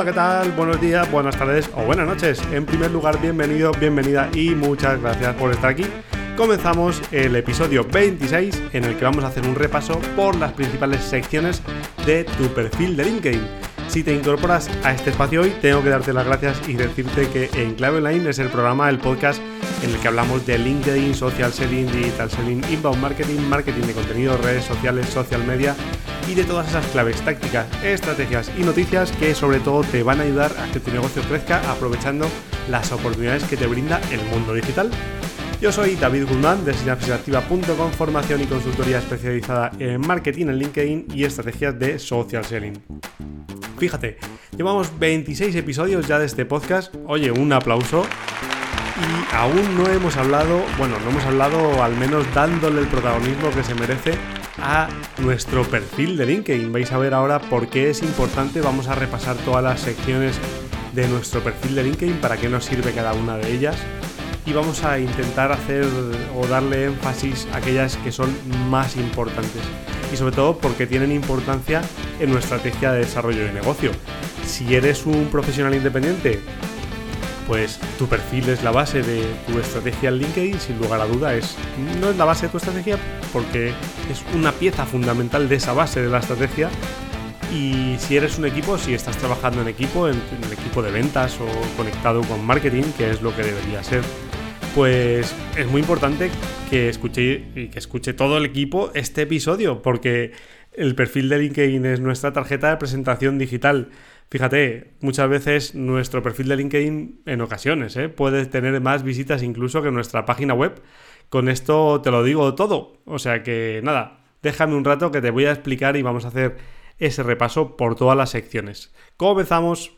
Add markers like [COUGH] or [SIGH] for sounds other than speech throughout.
Hola, ¿qué tal? Buenos días, buenas tardes o buenas noches. En primer lugar, bienvenido, bienvenida y muchas gracias por estar aquí. Comenzamos el episodio 26 en el que vamos a hacer un repaso por las principales secciones de tu perfil de LinkedIn. Si te incorporas a este espacio hoy, tengo que darte las gracias y decirte que En Clave Online es el programa, el podcast en el que hablamos de LinkedIn, social selling, digital selling, inbound marketing, marketing de contenido, redes sociales, social media y de todas esas claves, tácticas, estrategias y noticias que sobre todo te van a ayudar a que tu negocio crezca aprovechando las oportunidades que te brinda el mundo digital. Yo soy David Guzmán de sinapsisactiva.com, formación y consultoría especializada en marketing en LinkedIn y estrategias de social selling. Fíjate, llevamos 26 episodios ya de este podcast. Oye, un aplauso. Y aún no hemos hablado, bueno, no hemos hablado al menos dándole el protagonismo que se merece a nuestro perfil de LinkedIn. Vais a ver ahora por qué es importante. Vamos a repasar todas las secciones de nuestro perfil de LinkedIn, para qué nos sirve cada una de ellas. Y vamos a intentar hacer o darle énfasis a aquellas que son más importantes y sobre todo porque tienen importancia en nuestra estrategia de desarrollo de negocio. Si eres un profesional independiente, pues tu perfil es la base de tu estrategia en LinkedIn, sin lugar a duda, es, no es la base de tu estrategia porque es una pieza fundamental de esa base de la estrategia. Y si eres un equipo, si estás trabajando en equipo, en, en el equipo de ventas o conectado con marketing, que es lo que debería ser, pues es muy importante que escuche que escuche todo el equipo este episodio, porque el perfil de LinkedIn es nuestra tarjeta de presentación digital. Fíjate, muchas veces nuestro perfil de LinkedIn, en ocasiones, ¿eh? puede tener más visitas incluso que nuestra página web. Con esto te lo digo todo. O sea que nada, déjame un rato que te voy a explicar y vamos a hacer ese repaso por todas las secciones. Comenzamos.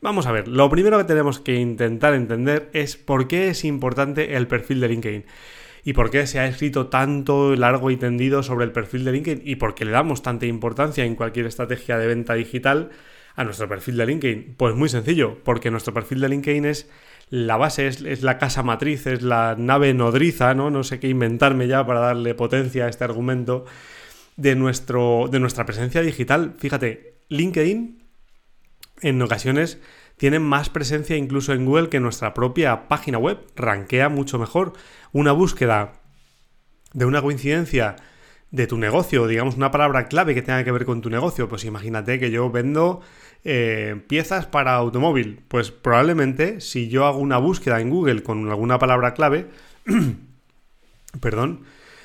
Vamos a ver, lo primero que tenemos que intentar entender es por qué es importante el perfil de LinkedIn y por qué se ha escrito tanto largo y tendido sobre el perfil de LinkedIn y por qué le damos tanta importancia en cualquier estrategia de venta digital a nuestro perfil de LinkedIn. Pues muy sencillo, porque nuestro perfil de LinkedIn es la base, es, la casa matriz, es la nave nodriza, ¿no? No sé qué inventarme ya para darle potencia a este argumento de, nuestro, de nuestra presencia digital. Fíjate, LinkedIn en ocasiones tienen más presencia incluso en Google que nuestra propia página web. Rankea mucho mejor. Una búsqueda de una coincidencia de tu negocio, digamos una palabra clave que tenga que ver con tu negocio. Pues imagínate que yo vendo eh, piezas para automóvil. Pues probablemente si yo hago una búsqueda en Google con alguna palabra clave, [CLEARS THROAT] perdón,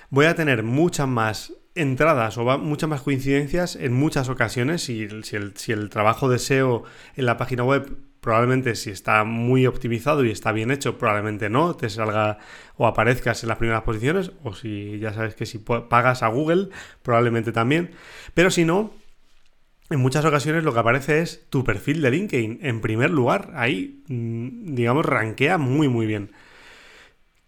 voy a tener muchas más entradas o muchas más coincidencias en muchas ocasiones. Si, si, el, trabajo de SEO en la página web probablemente si está muy optimizado y está bien hecho, probablemente no, te salga o aparezcas en las primeras posiciones, o si ya sabes que si pagas a Google, probablemente también. Pero si no, en muchas ocasiones lo que aparece es tu perfil de LinkedIn en primer lugar. Ahí, mm, digamos, rankea muy, muy bien.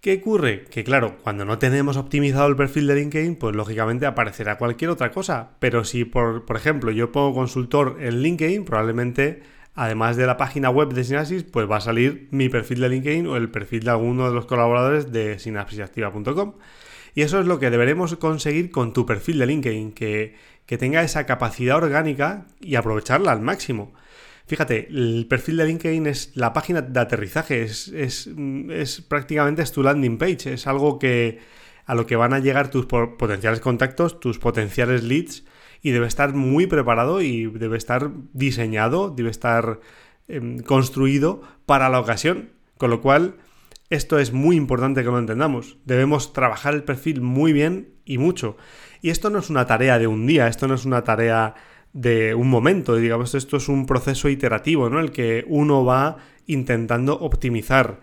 ¿Qué ocurre? Que claro, cuando no tenemos optimizado el perfil de LinkedIn, pues lógicamente aparecerá cualquier otra cosa. Pero si, por, por ejemplo, yo pongo consultor en LinkedIn, probablemente, además de la página web de Synapsis, pues va a salir mi perfil de LinkedIn o el perfil de alguno de los colaboradores de synapsisactiva.com. Y eso es lo que deberemos conseguir con tu perfil de LinkedIn, que, que tenga esa capacidad orgánica y aprovecharla al máximo. Fíjate, el perfil de LinkedIn es la página de aterrizaje, es, es, es prácticamente es tu landing page, es algo que a lo que van a llegar tus potenciales contactos, tus potenciales leads, y debe estar muy preparado y debe estar diseñado, debe estar em, construido para la ocasión. Con lo cual, esto es muy importante que lo entendamos. Debemos trabajar el perfil muy bien y mucho. Y esto no es una tarea de un día, esto no es una tarea de un momento, digamos, esto es un proceso iterativo, ¿no? El que uno va intentando optimizar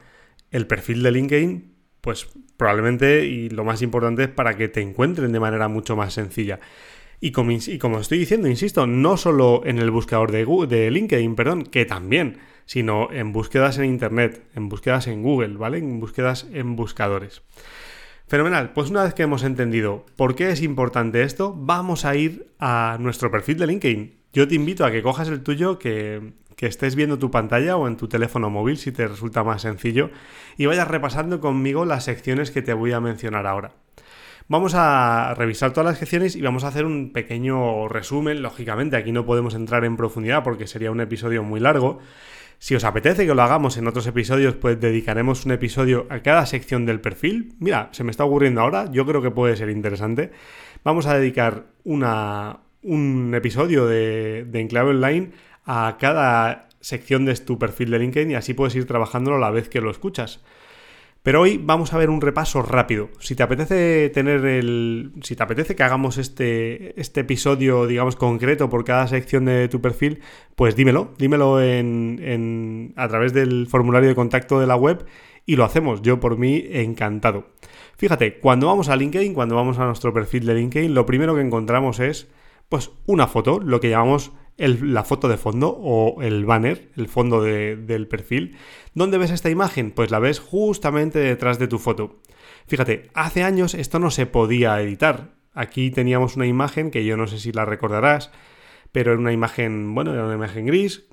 el perfil de LinkedIn, pues probablemente, y lo más importante es para que te encuentren de manera mucho más sencilla. Y como, y como estoy diciendo, insisto, no solo en el buscador de, Google, de LinkedIn, perdón, que también, sino en búsquedas en Internet, en búsquedas en Google, ¿vale? En búsquedas en buscadores. Fenomenal, pues una vez que hemos entendido por qué es importante esto, vamos a ir a nuestro perfil de LinkedIn. Yo te invito a que cojas el tuyo, que, estés viendo tu pantalla o en tu teléfono móvil si te resulta más sencillo y vayas repasando conmigo las secciones que te voy a mencionar ahora. Vamos a revisar todas las secciones y vamos a hacer un pequeño resumen. Lógicamente, aquí no podemos entrar en profundidad porque sería un episodio muy largo. Si os apetece que lo hagamos en otros episodios, pues dedicaremos un episodio a cada sección del perfil. Mira, se me está ocurriendo ahora, yo creo que puede ser interesante. Vamos a dedicar una, un episodio de, de Enclave Online a cada sección de tu perfil de LinkedIn y así puedes ir trabajándolo a la vez que lo escuchas. Pero hoy vamos a ver un repaso rápido. Si te apetece tener el. Si te apetece que hagamos este, este episodio, digamos, concreto por cada sección de tu perfil, pues dímelo. Dímelo en, a través del formulario de contacto de la web y lo hacemos. Yo por mí encantado. Fíjate, cuando vamos a LinkedIn, cuando vamos a nuestro perfil de LinkedIn, lo primero que encontramos es pues una foto, lo que llamamos la foto de fondo o el banner, el fondo del perfil. ¿Dónde ves esta imagen? Pues la ves justamente detrás de tu foto. Fíjate, hace años esto no se podía editar. Aquí teníamos una imagen que yo no sé si la recordarás, pero era una imagen, bueno, era una imagen gris.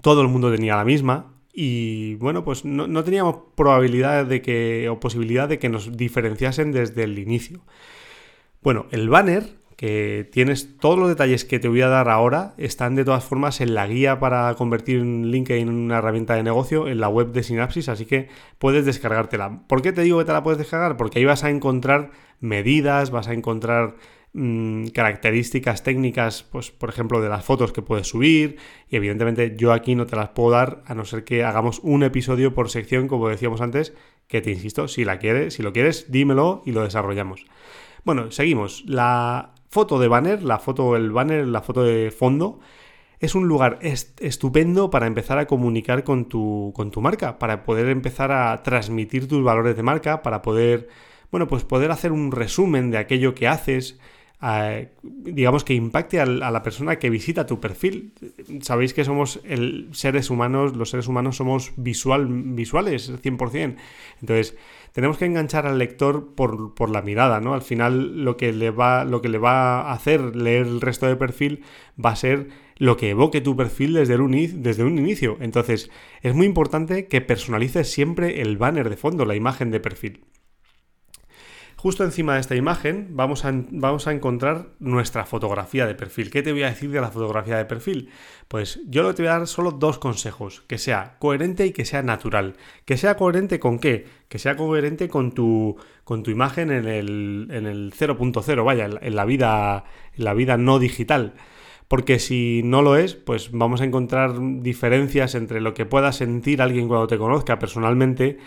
Todo el mundo tenía la misma. Y bueno, pues no, no teníamos probabilidad de que, o posibilidad de que nos diferenciasen desde el inicio. Bueno, el banner que tienes todos los detalles que te voy a dar ahora, están de todas formas en la guía para convertir LinkedIn en una herramienta de negocio en la web de Synapsis, así que puedes descargártela. ¿Por qué te digo que te la puedes descargar? Porque ahí vas a encontrar medidas, vas a encontrar mm, características técnicas, pues por ejemplo de las fotos que puedes subir y evidentemente yo aquí no te las puedo dar a no ser que hagamos un episodio por sección como decíamos antes, que te insisto, si la quieres, si lo quieres, dímelo y lo desarrollamos. Bueno, seguimos. La foto de banner, la foto, el banner, la foto de fondo, es un lugar estupendo para empezar a comunicar con tu, con tu marca, para poder empezar a transmitir tus valores de marca, para poder, bueno, pues poder hacer un resumen de aquello que haces, digamos que impacte a, la persona que visita tu perfil. Sabéis que somos seres humanos, los seres humanos somos visual, visuales, 100%. Entonces, tenemos que enganchar al lector por, la mirada, ¿no? Al final lo que, le va, lo que le va a hacer leer el resto de perfil va a ser lo que evoque tu perfil desde, desde un inicio. Entonces, es muy importante que personalices siempre el banner de fondo, la imagen de perfil. Justo encima de esta imagen vamos a, vamos a, encontrar nuestra fotografía de perfil. ¿Qué te voy a decir de la fotografía de perfil? Pues yo te voy a dar solo dos consejos. Que sea coherente y que sea natural. ¿Que sea coherente con qué? Que sea coherente con tu, con tu imagen en el, en el 0.0, vaya, en la, vida, en la vida no digital porque si no lo es, pues vamos a encontrar diferencias entre lo que pueda sentir alguien cuando te conozca personalmente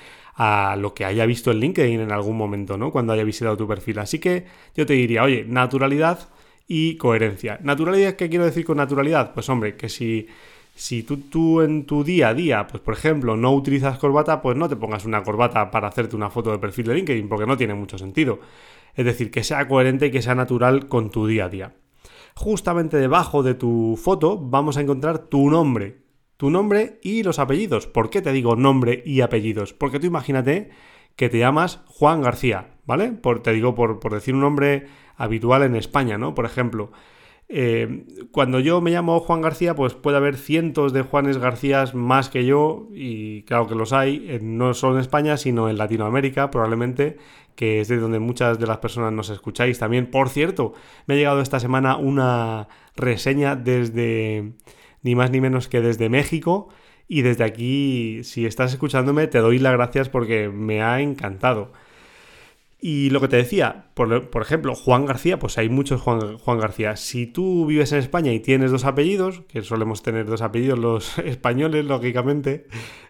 a lo que haya visto en LinkedIn en algún momento, ¿no? Cuando haya visitado tu perfil. Así que yo te diría, oye, naturalidad y coherencia. ¿Naturalidad qué quiero decir con naturalidad? Pues hombre, que si, si tú, tú en tu día a día, pues por ejemplo, no utilizas corbata, pues no te pongas una corbata para hacerte una foto de perfil de LinkedIn, porque no tiene mucho sentido. Es decir, que sea coherente y que sea natural con tu día a día. Justamente debajo de tu foto vamos a encontrar tu nombre, tu nombre y los apellidos. ¿Por qué te digo nombre y apellidos? Porque tú imagínate que te llamas Juan García, ¿vale? Por, te digo por, decir un nombre habitual en España, ¿no? Por ejemplo, eh, cuando yo me llamo Juan García, pues puede haber cientos de Juanes Garcías más que yo, y claro que los hay, no solo en España, sino en Latinoamérica, probablemente, que es de donde muchas de las personas nos escucháis también. Por cierto, me ha llegado esta semana una reseña desde ni más ni menos que desde México. Y desde aquí, si estás escuchándome, te doy las gracias porque me ha encantado. Y lo que te decía, por, ejemplo, Juan García, pues hay muchos Juan, Juan, García. Si tú vives en España y tienes dos apellidos, que solemos tener dos apellidos los [LAUGHS] españoles, lógicamente,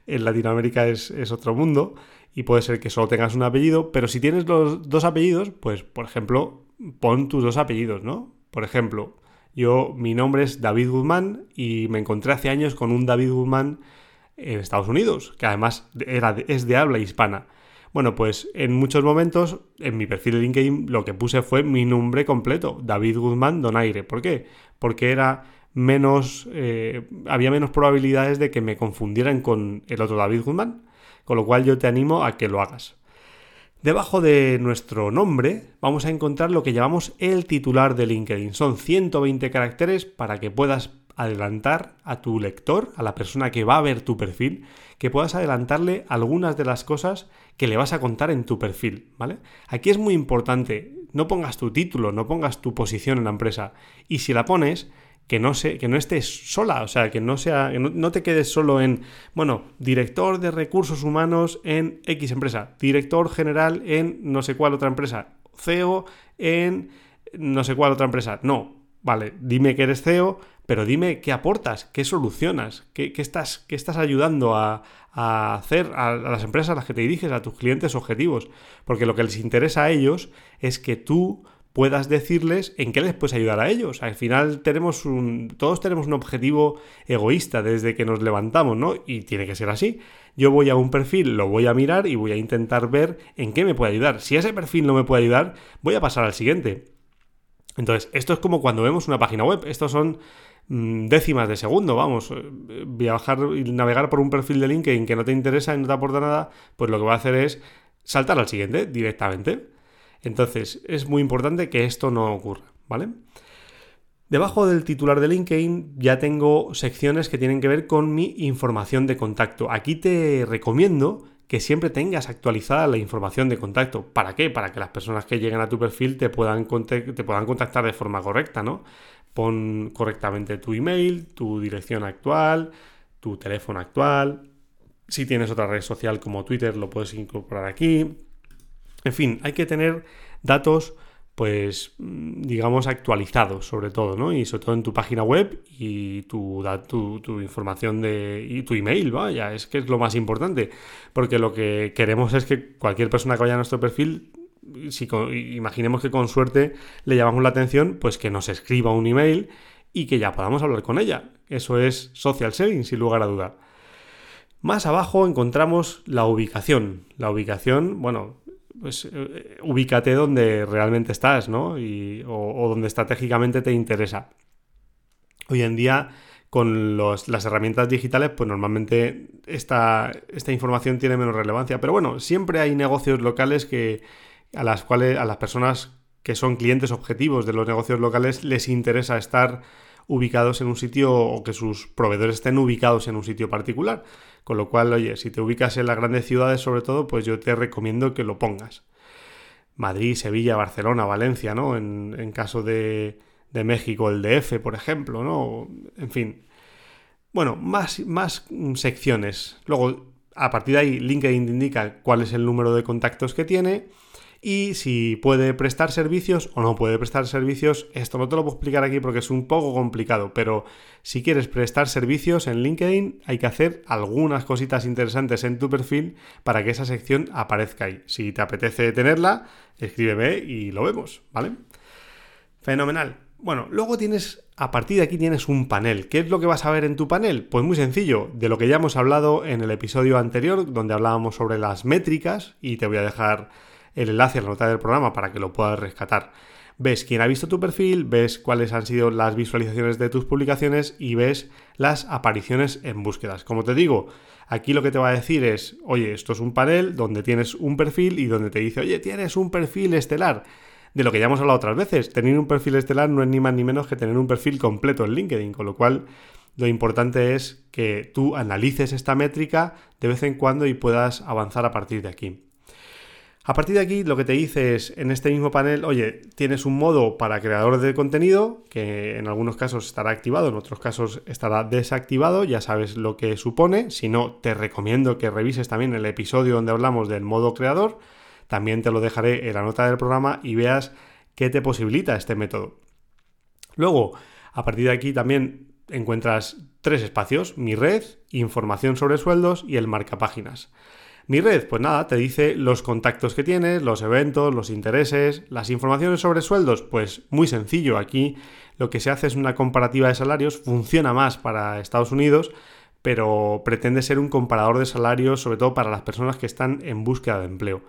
en Latinoamérica es, es otro mundo, y puede ser que solo tengas un apellido, pero si tienes los dos apellidos, pues, por ejemplo, pon tus dos apellidos, ¿no? Por ejemplo, yo, mi nombre es David Guzmán y me encontré hace años con un David Guzmán en Estados Unidos, que además era, es de habla hispana. Bueno, pues en muchos momentos en mi perfil de LinkedIn lo que puse fue mi nombre completo, David Guzmán Donaire. ¿Por qué? Porque era menos, eh, había menos probabilidades de que me confundieran con el otro David Guzmán, con lo cual yo te animo a que lo hagas. Debajo de nuestro nombre vamos a encontrar lo que llamamos el titular de LinkedIn. Son 120 caracteres para que puedas adelantar a tu lector, a la persona que va a ver tu perfil, que puedas adelantarle algunas de las cosas que le vas a contar en tu perfil, ¿vale? Aquí es muy importante, no pongas tu título, no pongas tu posición en la empresa. Y si la pones, que no, se, que no estés sola, o sea, que no, sea, no, te quedes solo en, bueno, director de recursos humanos en X empresa, director general en no sé cuál otra empresa, CEO en no sé cuál otra empresa. No, vale, dime que eres CEO, pero dime qué aportas, qué solucionas, qué, estás, qué estás ayudando a, hacer a, las empresas a las que te diriges, a tus clientes objetivos. Porque lo que les interesa a ellos es que tú puedas decirles en qué les puedes ayudar a ellos. Al final tenemos un, todos tenemos un objetivo egoísta desde que nos levantamos, ¿no? Y tiene que ser así. Yo voy a un perfil, lo voy a mirar y voy a intentar ver en qué me puede ayudar. Si ese perfil no me puede ayudar, voy a pasar al siguiente. Entonces, esto es como cuando vemos una página web. Estos son mm, décimas de segundo, vamos. Viajar y navegar por un perfil de LinkedIn que no te interesa y no te aporta nada, pues lo que va a hacer es saltar al siguiente directamente. Entonces, es muy importante que esto no ocurra, ¿vale? Debajo del titular de LinkedIn ya tengo secciones que tienen que ver con mi información de contacto. Aquí te recomiendo que siempre tengas actualizada la información de contacto. ¿Para qué? Para que las personas que lleguen a tu perfil te puedan, te puedan contactar de forma correcta, ¿no? Pon correctamente tu email, tu dirección actual, tu teléfono actual. Si tienes otra red social como Twitter, lo puedes incorporar aquí. En fin, hay que tener datos, pues, digamos, actualizados sobre todo, ¿no? Y sobre todo en tu página web y tu, tu, información de, y tu email, vaya, es que es lo más importante. Porque lo que queremos es que cualquier persona que vaya a nuestro perfil si imaginemos que con suerte le llamamos la atención, pues que nos escriba un email y que ya podamos hablar con ella. Eso es social selling, sin lugar a duda. Más abajo encontramos la ubicación. La ubicación, bueno, pues eh, ubícate donde realmente estás, ¿no? Y, o, donde estratégicamente te interesa. Hoy en día, con las herramientas digitales, pues normalmente esta, esta información tiene menos relevancia. Pero bueno, siempre hay negocios locales que a las cuales a las personas que son clientes objetivos de los negocios locales les interesa estar ubicados en un sitio o que sus proveedores estén ubicados en un sitio particular. Con lo cual, oye, si te ubicas en las grandes ciudades sobre todo, pues yo te recomiendo que lo pongas. Madrid, Sevilla, Barcelona, Valencia, ¿no? En, caso de, de, México, el DF, por ejemplo, ¿no? En fin. Bueno, más, más secciones. Luego, a partir de ahí, LinkedIn indica cuál es el número de contactos que tiene y si puede prestar servicios o no puede prestar servicios. Esto no te lo puedo explicar aquí porque es un poco complicado, pero si quieres prestar servicios en LinkedIn hay que hacer algunas cositas interesantes en tu perfil para que esa sección aparezca ahí. Si te apetece tenerla, escríbeme y lo vemos, ¿vale? Fenomenal. Bueno, luego tienes, a partir de aquí tienes un panel. ¿Qué es lo que vas a ver en tu panel? Pues muy sencillo, de lo que ya hemos hablado en el episodio anterior, donde hablábamos sobre las métricas, y te voy a dejar el enlace a la nota del programa para que lo puedas rescatar. Ves quién ha visto tu perfil, ves cuáles han sido las visualizaciones de tus publicaciones y ves las apariciones en búsquedas. Como te digo, aquí lo que te va a decir es, oye, esto es un panel donde tienes un perfil y donde te dice, oye, tienes un perfil estelar. De lo que ya hemos hablado otras veces, tener un perfil estelar no es ni más ni menos que tener un perfil completo en LinkedIn, con lo cual lo importante es que tú analices esta métrica de vez en cuando y puedas avanzar a partir de aquí. A partir de aquí lo que te dice es en este mismo panel, oye, tienes un modo para creadores de contenido que en algunos casos estará activado, en otros casos estará desactivado, ya sabes lo que supone, si no te recomiendo que revises también el episodio donde hablamos del modo creador, también te lo dejaré en la nota del programa y veas qué te posibilita este método. Luego, a partir de aquí también encuentras tres espacios, mi red, información sobre sueldos y el marca páginas. Mi red, pues nada, te dice los contactos que tienes, los eventos, los intereses, las informaciones sobre sueldos, pues muy sencillo. Aquí lo que se hace es una comparativa de salarios, funciona más para Estados Unidos, pero pretende ser un comparador de salarios, sobre todo para las personas que están en búsqueda de empleo.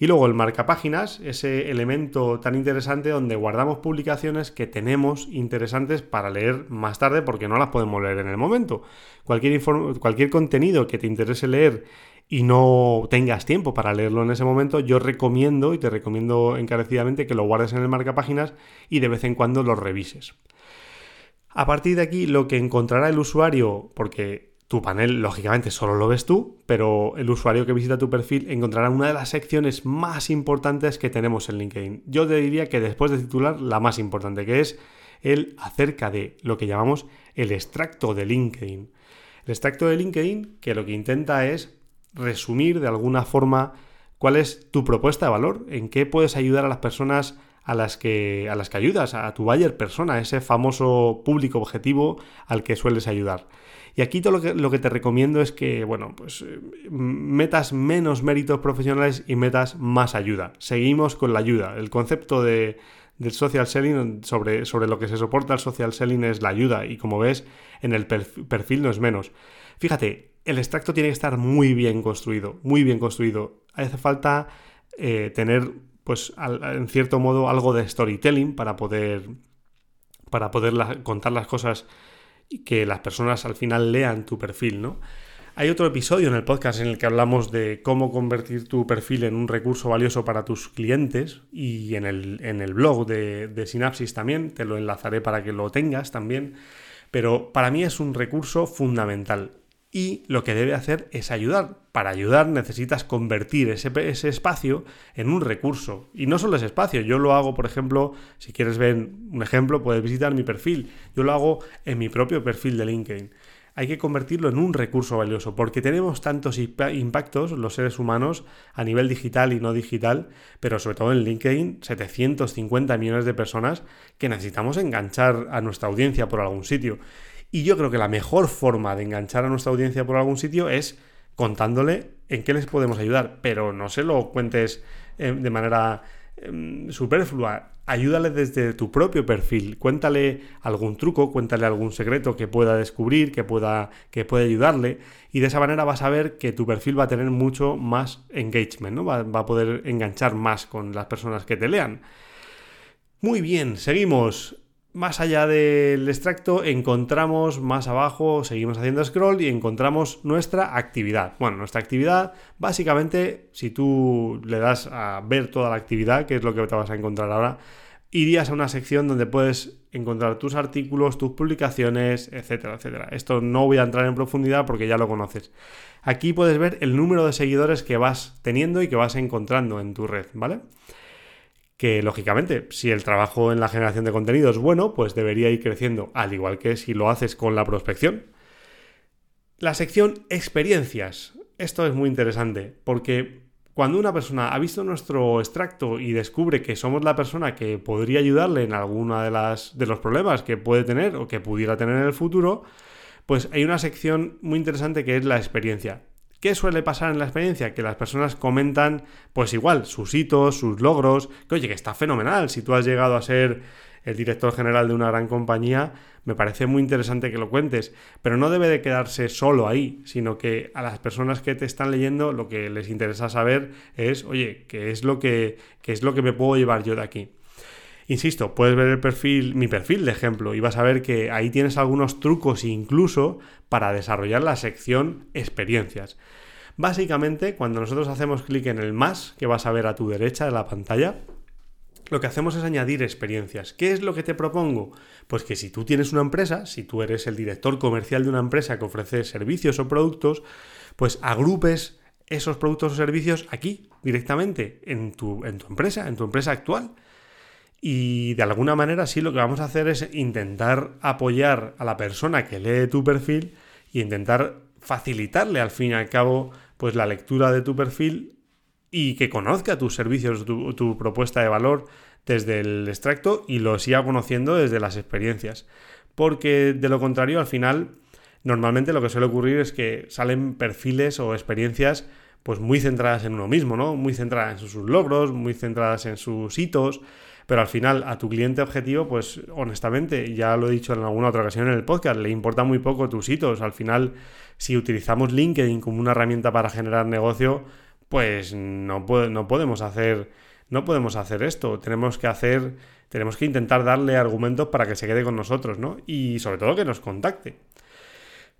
Y luego el marcapáginas, ese elemento tan interesante donde guardamos publicaciones que tenemos interesantes para leer más tarde porque no las podemos leer en el momento. Cualquier, cualquier contenido que te interese leer y no tengas tiempo para leerlo en ese momento, yo recomiendo y te recomiendo encarecidamente que lo guardes en el marca páginas y de vez en cuando lo revises. A partir de aquí, lo que encontrará el usuario, porque Tu panel, lógicamente, solo lo ves tú, pero el usuario que visita tu perfil encontrará una de las secciones más importantes que tenemos en LinkedIn. Yo te diría que después de titular, la más importante, que es el acerca de lo que llamamos el extracto de LinkedIn. El extracto de LinkedIn que lo que intenta es resumir de alguna forma cuál es tu propuesta de valor, en qué puedes ayudar a las personas a las que, a las que ayudas, a tu buyer persona, ese famoso público objetivo al que sueles ayudar. Y aquí todo lo que, lo que te recomiendo es que, bueno, pues eh, metas menos méritos profesionales y metas más ayuda. Seguimos con la ayuda. El concepto de, del social selling, sobre, sobre lo que se soporta el social selling es la ayuda. Y como ves, en el perfil no es menos. Fíjate, el extracto tiene que estar muy bien construido, muy bien construido. Hace falta eh, tener, pues, en cierto modo, algo de storytelling para poder, para poder contar las cosas y que las personas al final lean tu perfil, ¿no? Hay otro episodio en el podcast en el que hablamos de cómo convertir tu perfil en un recurso valioso para tus clientes y en el, en el blog de, de Synapsis también, te lo enlazaré para que lo tengas también, pero para mí es un recurso fundamental y lo que debe hacer es ayudar. Para ayudar necesitas convertir ese, ese, espacio en un recurso. Y no solo ese espacio, yo lo hago, por ejemplo, si quieres ver un ejemplo, puedes visitar mi perfil. Yo lo hago en mi propio perfil de LinkedIn. Hay que convertirlo en un recurso valioso, porque tenemos tantos impactos los seres humanos a nivel digital y no digital, pero sobre todo en LinkedIn, 750 millones de personas que necesitamos enganchar a nuestra audiencia por algún sitio. Y yo creo que la mejor forma de enganchar a nuestra audiencia por algún sitio es contándole en qué les podemos ayudar, pero no se lo cuentes eh, de manera em, superflua. Ayúdale desde tu propio perfil, cuéntale algún truco, cuéntale algún secreto que pueda descubrir, que pueda, que pueda ayudarle, y de esa manera vas a ver que tu perfil va a tener mucho más engagement, ¿no? va, va a poder enganchar más con las personas que te lean. Muy bien, seguimos. Más allá del extracto encontramos más abajo, seguimos haciendo scroll y encontramos nuestra actividad. Bueno, nuestra actividad, básicamente, si tú le das a ver toda la actividad, que es lo que te vas a encontrar ahora, irías a una sección donde puedes encontrar tus artículos, tus publicaciones, etcétera, etcétera. Esto no voy a entrar en profundidad porque ya lo conoces. Aquí puedes ver el número de seguidores que vas teniendo y que vas encontrando en tu red, ¿vale? Que lógicamente si el trabajo en la generación de contenido es bueno, pues debería ir creciendo, al igual que si lo haces con la prospección. La sección experiencias. Esto es muy interesante porque cuando una persona ha visto nuestro extracto y descubre que somos la persona que podría ayudarle en alguna de de los problemas que puede tener o que pudiera tener en el futuro, pues hay una sección muy interesante que es la experiencia. ¿Qué suele pasar en la experiencia? Que las personas comentan, pues igual, sus hitos, sus logros, que oye, que está fenomenal, si tú has llegado a ser el director general de una gran compañía, me parece muy interesante que lo cuentes, pero no debe de quedarse solo ahí, sino que a las personas que te están leyendo lo que les interesa saber es, oye, ¿qué es lo que, qué es lo que me puedo llevar yo de aquí? Insisto, puedes ver el perfil, mi perfil de ejemplo, y vas a ver que ahí tienes algunos trucos incluso para desarrollar la sección experiencias. Básicamente, cuando nosotros hacemos clic en el más, que vas a ver a tu derecha de la pantalla, lo que hacemos es añadir experiencias. ¿Qué es lo que te propongo? Pues que si tú tienes una empresa, si tú eres el director comercial de una empresa que ofrece servicios o productos, pues agrupes esos productos o servicios aquí, directamente, en tu, en tu empresa, en tu empresa actual. Y de alguna manera sí lo que vamos a hacer es intentar apoyar a la persona que lee tu perfil e intentar facilitarle al fin y al cabo pues la lectura de tu perfil y que conozca tus servicios, tu, tu propuesta de valor desde el extracto y lo siga conociendo desde las experiencias. Porque de lo contrario, al final, normalmente lo que suele ocurrir es que salen perfiles o experiencias pues muy centradas en uno mismo, ¿no? Muy centradas en sus logros, muy centradas en sus hitos, pero al final a tu cliente objetivo, pues honestamente, ya lo he dicho en alguna otra ocasión en el podcast, le importa muy poco tus hitos. Al final, si utilizamos LinkedIn como una herramienta para generar negocio, pues no, no podemos hacer no podemos hacer esto. Tenemos que hacer, tenemos que intentar darle argumentos para que se quede con nosotros, ¿no? Y sobre todo que nos contacte.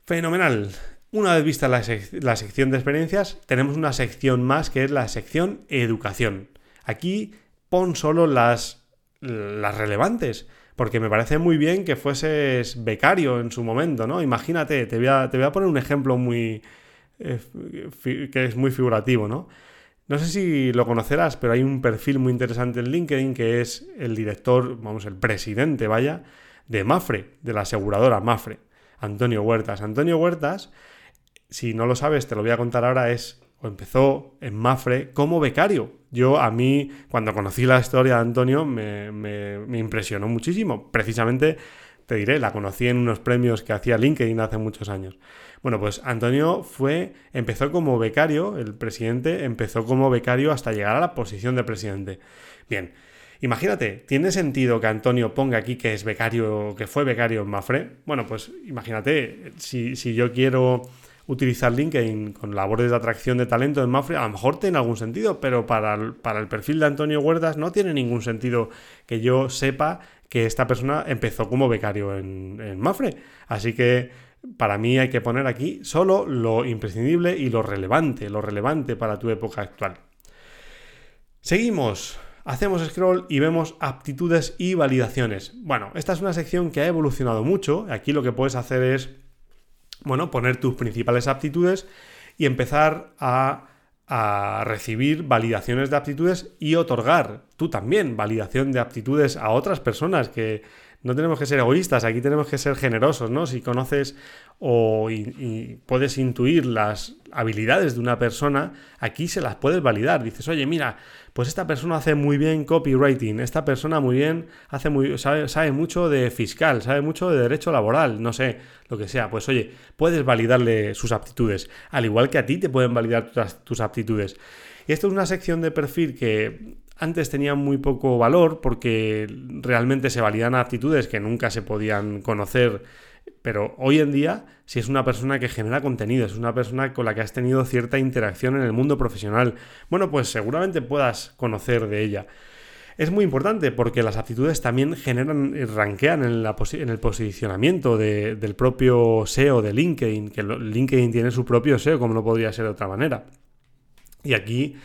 Fenomenal. Una vez vista la, la, sección de experiencias, tenemos una sección más que es la sección educación. Aquí pon solo las, las relevantes, porque me parece muy bien que fueses becario en su momento, ¿no? Imagínate, te voy a, te voy a poner un ejemplo muy... Eh, que es muy figurativo, ¿no? No sé si lo conocerás, pero hay un perfil muy interesante en LinkedIn que es el director, vamos, el presidente, vaya, de Mafre, de la aseguradora Mafre, Antonio Huertas. Antonio Huertas, si no lo sabes, te lo voy a contar ahora, es o empezó en Mafre como becario. Yo a mí, cuando conocí la historia de Antonio, me, me, impresionó muchísimo. Precisamente, te diré, la conocí en unos premios que hacía LinkedIn hace muchos años. Bueno, pues Antonio fue, empezó como becario, el presidente empezó como becario hasta llegar a la posición de presidente. Bien, imagínate, ¿tiene sentido que Antonio ponga aquí que es becario, que fue becario en Mafre? Bueno, pues imagínate, si, si yo quiero utilizar LinkedIn con labores de atracción de talento en Mafre, a lo mejor tiene algún sentido, pero para el, para el perfil de Antonio Huertas no tiene ningún sentido que yo sepa que esta persona empezó como becario en, en Mafre. Así que para mí hay que poner aquí solo lo imprescindible y lo relevante, lo relevante para tu época actual. Seguimos. Hacemos scroll y vemos aptitudes y validaciones. Bueno, esta es una sección que ha evolucionado mucho. Aquí lo que puedes hacer es bueno, poner tus principales aptitudes y empezar a, recibir validaciones de aptitudes y otorgar tú también validación de aptitudes a otras personas que no tenemos que ser egoístas, aquí tenemos que ser generosos, ¿no? Si conoces o puedes intuir las habilidades de una persona, aquí se las puedes validar. Dices, oye, mira, pues esta persona hace muy bien copywriting, esta persona muy bien hace muy, sabe, sabe mucho de fiscal, sabe mucho de derecho laboral, no sé, lo que sea. Pues oye, puedes validarle sus aptitudes, al igual que a ti te pueden validar tus, tus aptitudes. Y esto es una sección de perfil que antes tenía muy poco valor porque realmente se validan aptitudes que nunca se podían conocer pero hoy en día, si es una persona que genera contenido, es una persona con la que has tenido cierta interacción en el mundo profesional, bueno, pues seguramente puedas conocer de ella. Es muy importante porque las aptitudes también generan y ranquean en, en el posicionamiento del propio SEO de LinkedIn, que LinkedIn tiene su propio SEO, como no podría ser de otra manera. Y aquí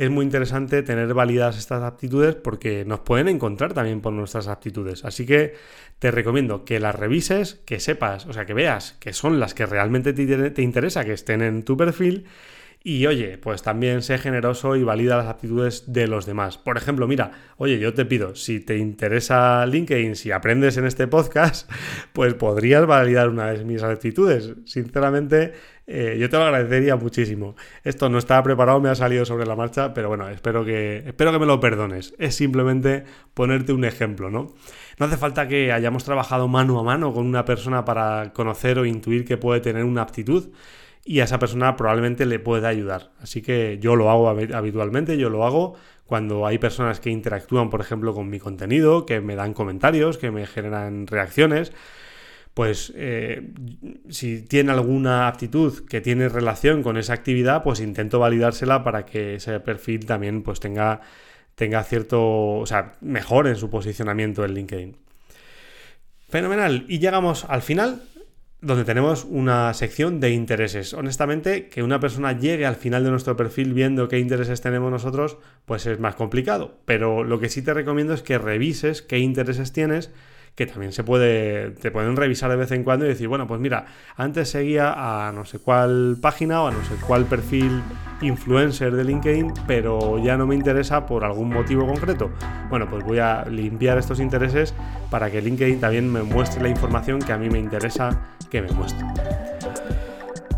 es muy interesante tener válidas estas aptitudes porque nos pueden encontrar también por nuestras aptitudes. Así que te recomiendo que las revises, que sepas, o sea, que veas que son las que realmente te, te interesa que estén en tu perfil y oye, pues también sé generoso y valida las aptitudes de los demás. Por ejemplo, mira, oye, yo te pido, si te interesa LinkedIn, si aprendes en este podcast, [LAUGHS] pues podrías validar una de mis aptitudes. Sinceramente, eh, yo te lo agradecería muchísimo. Esto no estaba preparado, me ha salido sobre la marcha, pero bueno, espero que, espero que me lo perdones. Es simplemente ponerte un ejemplo, ¿no? No hace falta que hayamos trabajado mano a mano con una persona para conocer o intuir que puede tener una aptitud y a esa persona probablemente le pueda ayudar. Así que yo lo hago habitualmente, yo lo hago cuando hay personas que interactúan, por ejemplo, con mi contenido, que me dan comentarios, que me generan reacciones. Pues eh, si tiene alguna aptitud que tiene relación con esa actividad, pues intento validársela para que ese perfil también pues tenga, tenga cierto, o sea, mejor en su posicionamiento en LinkedIn. Fenomenal. Y llegamos al final donde tenemos una sección de intereses. Honestamente, que una persona llegue al final de nuestro perfil viendo qué intereses tenemos nosotros, pues es más complicado. Pero lo que sí te recomiendo es que revises qué intereses tienes que también se puede, te pueden revisar de vez en cuando y decir, bueno, pues mira, antes seguía a no sé cuál página o a no sé cuál perfil influencer de LinkedIn, pero ya no me interesa por algún motivo concreto. Bueno, pues voy a limpiar estos intereses para que LinkedIn también me muestre la información que a mí me interesa que me muestre.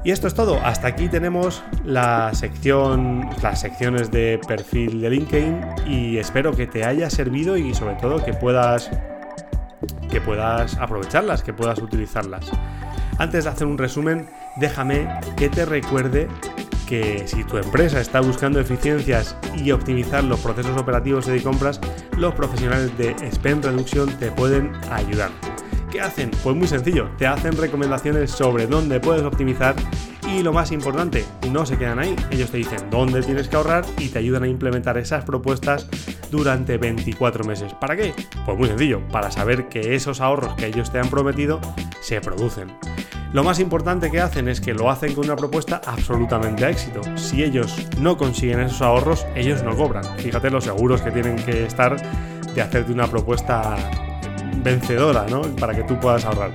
Y esto es todo. Hasta aquí tenemos la sección, las secciones de perfil de LinkedIn y espero que te haya servido y sobre todo que puedas que puedas aprovecharlas, que puedas utilizarlas. Antes de hacer un resumen, déjame que te recuerde que si tu empresa está buscando eficiencias y optimizar los procesos operativos de compras, los profesionales de Spend Reduction te pueden ayudar. ¿Qué hacen? Pues muy sencillo, te hacen recomendaciones sobre dónde puedes optimizar y lo más importante, no se quedan ahí, ellos te dicen dónde tienes que ahorrar y te ayudan a implementar esas propuestas durante 24 meses. ¿Para qué? Pues muy sencillo, para saber que esos ahorros que ellos te han prometido se producen. Lo más importante que hacen es que lo hacen con una propuesta absolutamente a éxito. Si ellos no consiguen esos ahorros, ellos no cobran. Fíjate los seguros que tienen que estar de hacerte una propuesta vencedora, ¿no? Para que tú puedas ahorrar.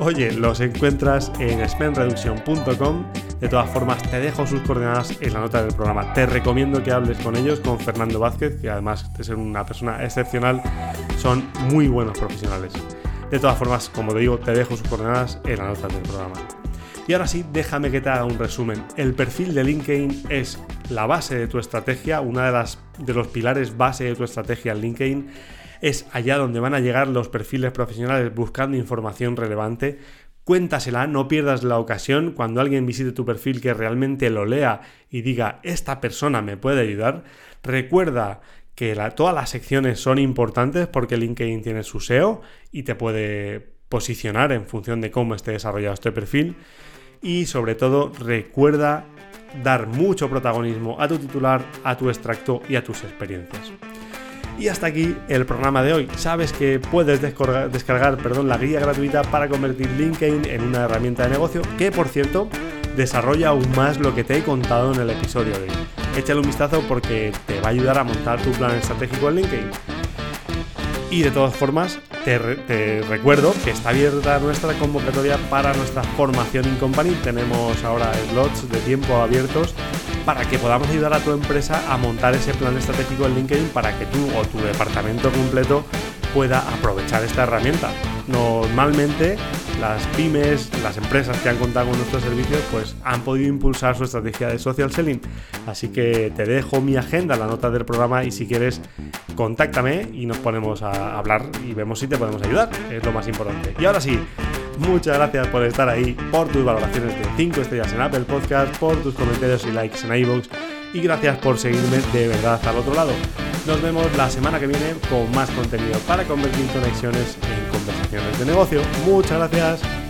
Oye, los encuentras en spendreduction.com. De todas formas, te dejo sus coordenadas en la nota del programa. Te recomiendo que hables con ellos, con Fernando Vázquez, que además de ser una persona excepcional, son muy buenos profesionales. De todas formas, como te digo, te dejo sus coordenadas en la nota del programa. Y ahora sí, déjame que te haga un resumen. El perfil de LinkedIn es la base de tu estrategia, una de las de los pilares base de tu estrategia en LinkedIn es allá donde van a llegar los perfiles profesionales buscando información relevante. Cuéntasela, no pierdas la ocasión cuando alguien visite tu perfil que realmente lo lea y diga, esta persona me puede ayudar. Recuerda que todas las secciones son importantes porque LinkedIn tiene su SEO y te puede posicionar en función de cómo esté desarrollado este perfil. Y sobre todo, recuerda dar mucho protagonismo a tu titular, a tu extracto y a tus experiencias. Y hasta aquí el programa de hoy. Sabes que puedes descargar, perdón, la guía gratuita para convertir LinkedIn en una herramienta de negocio que, por cierto, desarrolla aún más lo que te he contado en el episodio de hoy. Échale un vistazo porque te va a ayudar a montar tu plan estratégico en LinkedIn. Y de todas formas, te, te, recuerdo que está abierta nuestra convocatoria para nuestra formación in company. Tenemos ahora slots de tiempo abiertos para que podamos ayudar a tu empresa a montar ese plan estratégico en LinkedIn para que tú o tu departamento completo pueda aprovechar esta herramienta. Normalmente las pymes, las empresas que han contado con nuestros servicios, pues han podido impulsar su estrategia de social selling. Así que te dejo mi agenda, la nota del programa y si quieres, contáctame y nos ponemos a hablar y vemos si te podemos ayudar. Es lo más importante. Y ahora sí, Muchas gracias por estar ahí, por tus valoraciones de 5 estrellas en Apple Podcast, por tus comentarios y likes en iVoox y gracias por seguirme de verdad al otro lado. Nos vemos la semana que viene con más contenido para convertir conexiones en conversaciones de negocio. Muchas gracias.